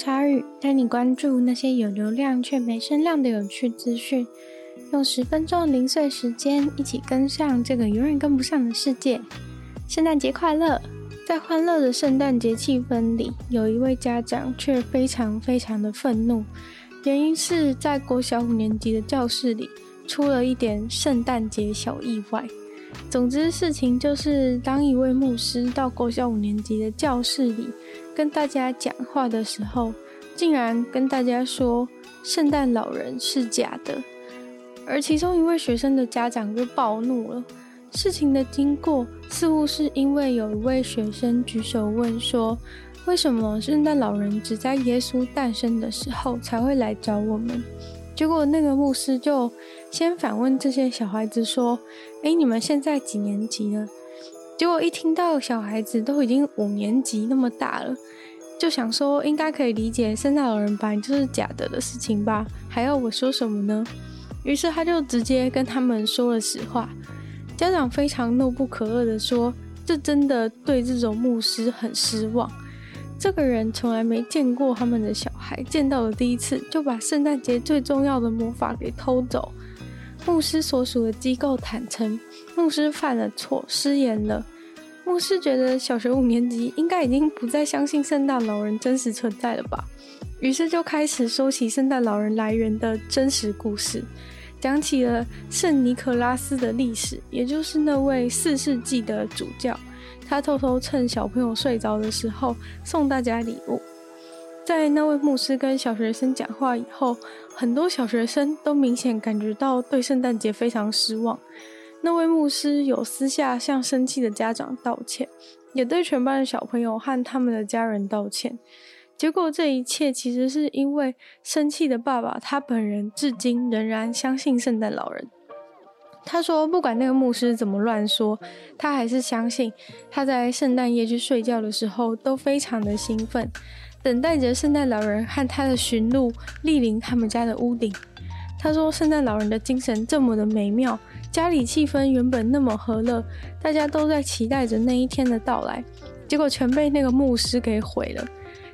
鲨语，带你关注那些有流量却没声量的有趣资讯。用十分钟零碎时间，一起跟上这个永远跟不上的世界。圣诞节快乐！在欢乐的圣诞节气氛里，有一位家长却非常非常的愤怒，原因是在国小五年级的教室里出了一点圣诞节小意外。总之，事情就是当一位牧师到国小五年级的教室里跟大家讲话的时候，竟然跟大家说圣诞老人是假的，而其中一位学生的家长就暴怒了。事情的经过似乎是因为有一位学生举手问说：“为什么圣诞老人只在耶稣诞生的时候才会来找我们？”结果那个牧师就先反问这些小孩子说：“诶，你们现在几年级了？”结果一听到小孩子都已经五年级那么大了，就想说应该可以理解圣诞老人本来就是假的的事情吧？还要我说什么呢？于是他就直接跟他们说了实话。家长非常怒不可遏的说：“这真的对这种牧师很失望。这个人从来没见过他们的小孩，见到了第一次就把圣诞节最重要的魔法给偷走。”牧师所属的机构坦诚，牧师犯了错，失言了。牧师觉得小学五年级应该已经不再相信圣诞老人真实存在了吧？于是就开始说起圣诞老人来源的真实故事。讲起了圣尼可拉斯的历史，也就是那位四世纪的主教，他偷偷趁小朋友睡着的时候送大家礼物。在那位牧师跟小学生讲话以后，很多小学生都明显感觉到对圣诞节非常失望。那位牧师有私下向生气的家长道歉，也对全班的小朋友和他们的家人道歉。结果这一切其实是因为生气的爸爸，他本人至今仍然相信圣诞老人。他说，不管那个牧师怎么乱说，他还是相信。他在圣诞夜去睡觉的时候，都非常的兴奋，等待着圣诞老人和他的驯鹿莅临他们家的屋顶。他说，圣诞老人的精神这么的美妙，家里气氛原本那么和乐，大家都在期待着那一天的到来，结果全被那个牧师给毁了。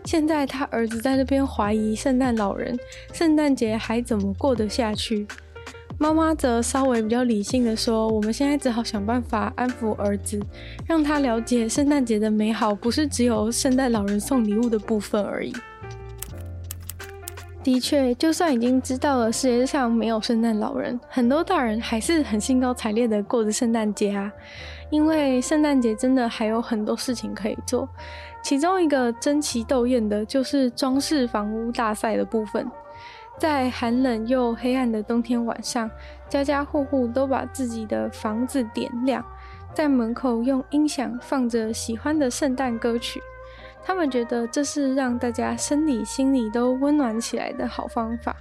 现在他儿子在这边怀疑圣诞老人，圣诞节还怎么过得下去？妈妈则稍微比较理性的说：“我们现在只好想办法安抚儿子，让他了解圣诞节的美好，不是只有圣诞老人送礼物的部分而已。”的确，就算已经知道了世界上没有圣诞老人，很多大人还是很兴高采烈的过着圣诞节啊，因为圣诞节真的还有很多事情可以做。其中一个争奇斗艳的就是装饰房屋大赛的部分，在寒冷又黑暗的冬天晚上，家家户户都把自己的房子点亮，在门口用音响放着喜欢的圣诞歌曲，他们觉得这是让大家生理心理都温暖起来的好方法。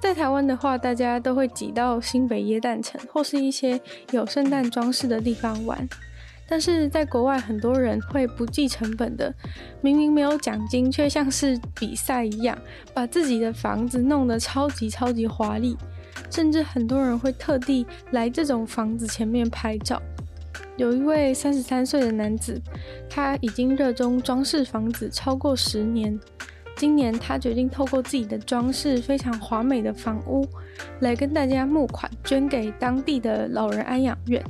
在台湾的话，大家都会挤到新北耶诞城或是一些有圣诞装饰的地方玩。但是在国外，很多人会不计成本的，明明没有奖金，却像是比赛一样，把自己的房子弄得超级超级华丽，甚至很多人会特地来这种房子前面拍照。有一位三十三岁的男子，他已经热衷装饰房子超过十年，今年他决定透过自己的装饰非常华美的房屋，来跟大家募款，捐给当地的老人安养院。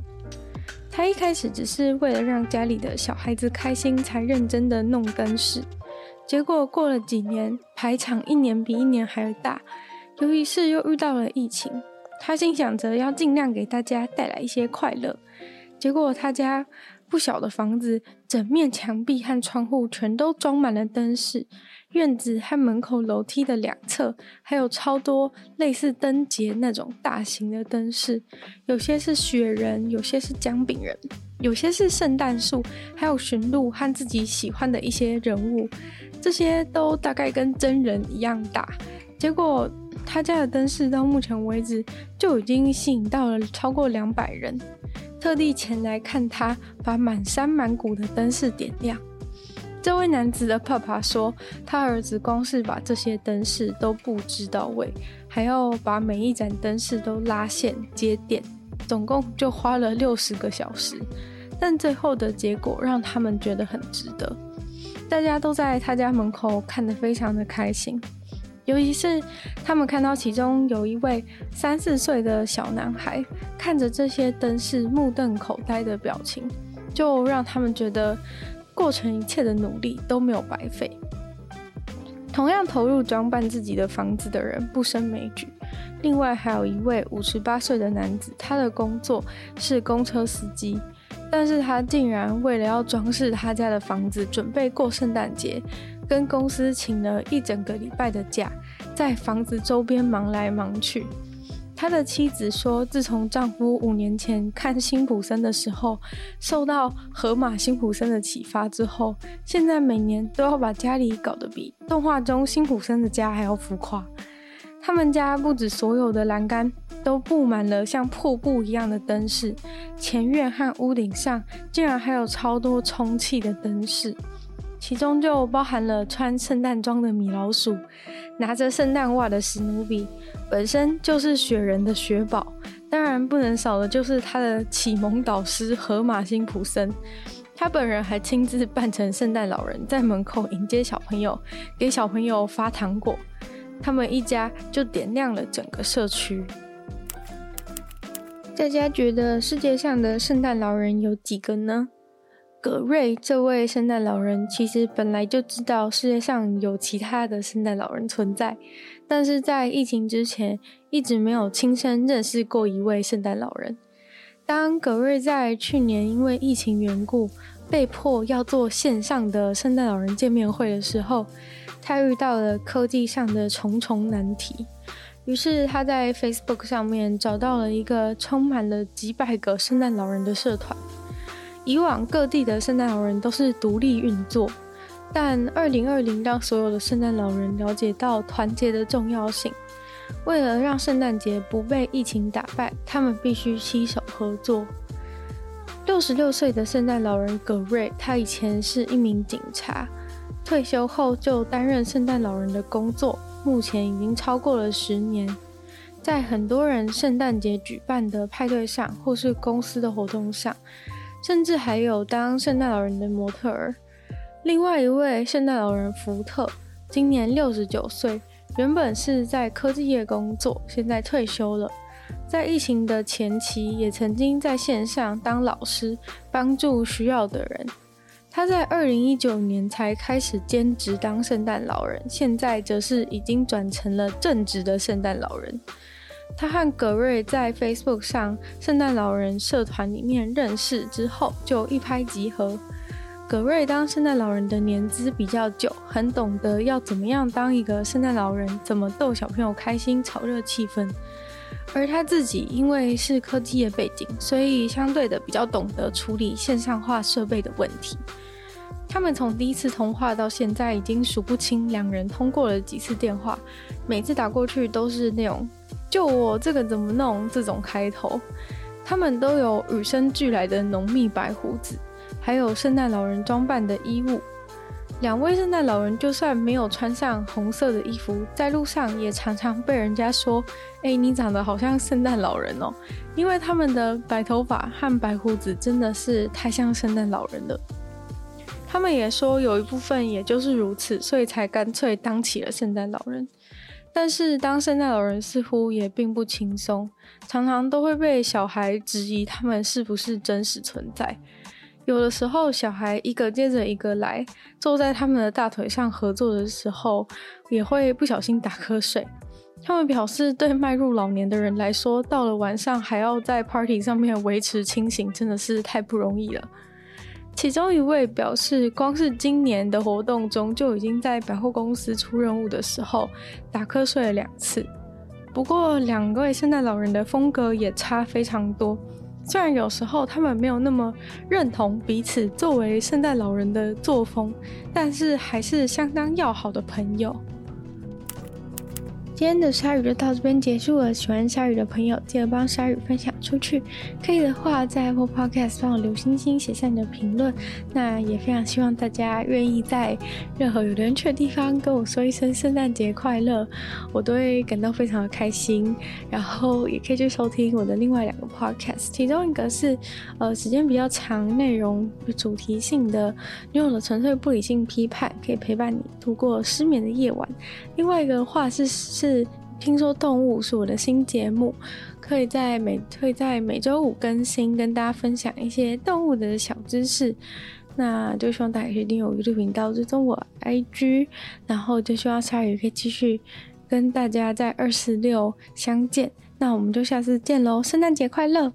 他一开始只是为了让家里的小孩子开心，才认真的弄灯饰。结果过了几年，排场一年比一年还大。由于是又遇到了疫情，他心想着要尽量给大家带来一些快乐。结果他家不小的房子，整面墙壁和窗户全都装满了灯饰，院子和门口楼梯的两侧还有超多类似灯节那种大型的灯饰，有些是雪人，有些是姜饼人，有些是圣诞树，还有驯鹿和自己喜欢的一些人物，这些都大概跟真人一样大。结果他家的灯饰到目前为止就已经吸引到了超过两百人。特地前来看他把满山满谷的灯饰点亮。这位男子的爸爸说，他儿子光是把这些灯饰都布置到位，还要把每一盏灯饰都拉线接电，总共就花了六十个小时。但最后的结果让他们觉得很值得，大家都在他家门口看得非常的开心。尤其是他们看到其中有一位三四岁的小男孩看着这些灯饰目瞪口呆的表情，就让他们觉得过程一切的努力都没有白费。同样投入装扮自己的房子的人不胜枚举。另外还有一位五十八岁的男子，他的工作是公车司机，但是他竟然为了要装饰他家的房子，准备过圣诞节。跟公司请了一整个礼拜的假，在房子周边忙来忙去。他的妻子说，自从丈夫五年前看辛普森的时候，受到河马辛普森的启发之后，现在每年都要把家里搞得比动画中辛普森的家还要浮夸。他们家不止所有的栏杆都布满了像瀑布一样的灯饰，前院和屋顶上竟然还有超多充气的灯饰。其中就包含了穿圣诞装的米老鼠，拿着圣诞袜的史努比，本身就是雪人的雪宝，当然不能少的就是他的启蒙导师河马辛普森，他本人还亲自扮成圣诞老人，在门口迎接小朋友，给小朋友发糖果，他们一家就点亮了整个社区。大家觉得世界上的圣诞老人有几个呢？葛瑞这位圣诞老人其实本来就知道世界上有其他的圣诞老人存在，但是在疫情之前一直没有亲身认识过一位圣诞老人。当葛瑞在去年因为疫情缘故被迫要做线上的圣诞老人见面会的时候，他遇到了科技上的重重难题，于是他在 Facebook 上面找到了一个充满了几百个圣诞老人的社团。以往各地的圣诞老人都是独立运作，但二零二零让所有的圣诞老人了解到团结的重要性。为了让圣诞节不被疫情打败，他们必须携手合作。六十六岁的圣诞老人葛瑞，他以前是一名警察，退休后就担任圣诞老人的工作，目前已经超过了十年。在很多人圣诞节举办的派对上，或是公司的活动上。甚至还有当圣诞老人的模特儿。另外一位圣诞老人福特，今年六十九岁，原本是在科技业工作，现在退休了。在疫情的前期，也曾经在线上当老师，帮助需要的人。他在二零一九年才开始兼职当圣诞老人，现在则是已经转成了正职的圣诞老人。他和葛瑞在 Facebook 上圣诞老人社团里面认识之后，就一拍即合。葛瑞当圣诞老人的年资比较久，很懂得要怎么样当一个圣诞老人，怎么逗小朋友开心，炒热气氛。而他自己因为是科技业背景，所以相对的比较懂得处理线上化设备的问题。他们从第一次通话到现在，已经数不清两人通过了几次电话，每次打过去都是那种。就我这个怎么弄？这种开头，他们都有与生俱来的浓密白胡子，还有圣诞老人装扮的衣物。两位圣诞老人就算没有穿上红色的衣服，在路上也常常被人家说：“哎，你长得好像圣诞老人哦。”因为他们的白头发和白胡子真的是太像圣诞老人了。他们也说有一部分也就是如此，所以才干脆当起了圣诞老人。但是当圣诞老人似乎也并不轻松，常常都会被小孩质疑他们是不是真实存在。有的时候，小孩一个接着一个来，坐在他们的大腿上合作的时候，也会不小心打瞌睡。他们表示，对迈入老年的人来说，到了晚上还要在 party 上面维持清醒，真的是太不容易了。其中一位表示，光是今年的活动中，就已经在百货公司出任务的时候打瞌睡了两次。不过，两位圣诞老人的风格也差非常多。虽然有时候他们没有那么认同彼此作为圣诞老人的作风，但是还是相当要好的朋友。今天的鲨鱼就到这边结束了。喜欢鲨鱼的朋友，记得帮鲨鱼分享出去。可以的话，在 Apple Podcast 帮我留星星，写下你的评论。那也非常希望大家愿意在任何有人去的地方跟我说一声圣诞节快乐，我都会感到非常的开心。然后也可以去收听我的另外两个 Podcast，其中一个是呃时间比较长、内容主题性的，拥有了纯粹不理性批判，可以陪伴你度过失眠的夜晚。另外一个话是是。是听说动物是我的新节目，可以在每会在每周五更新，跟大家分享一些动物的小知识。那就希望大家可以订阅我的频道，追踪我 IG，然后就希望下雨可以继续跟大家在二十六相见。那我们就下次见喽，圣诞节快乐！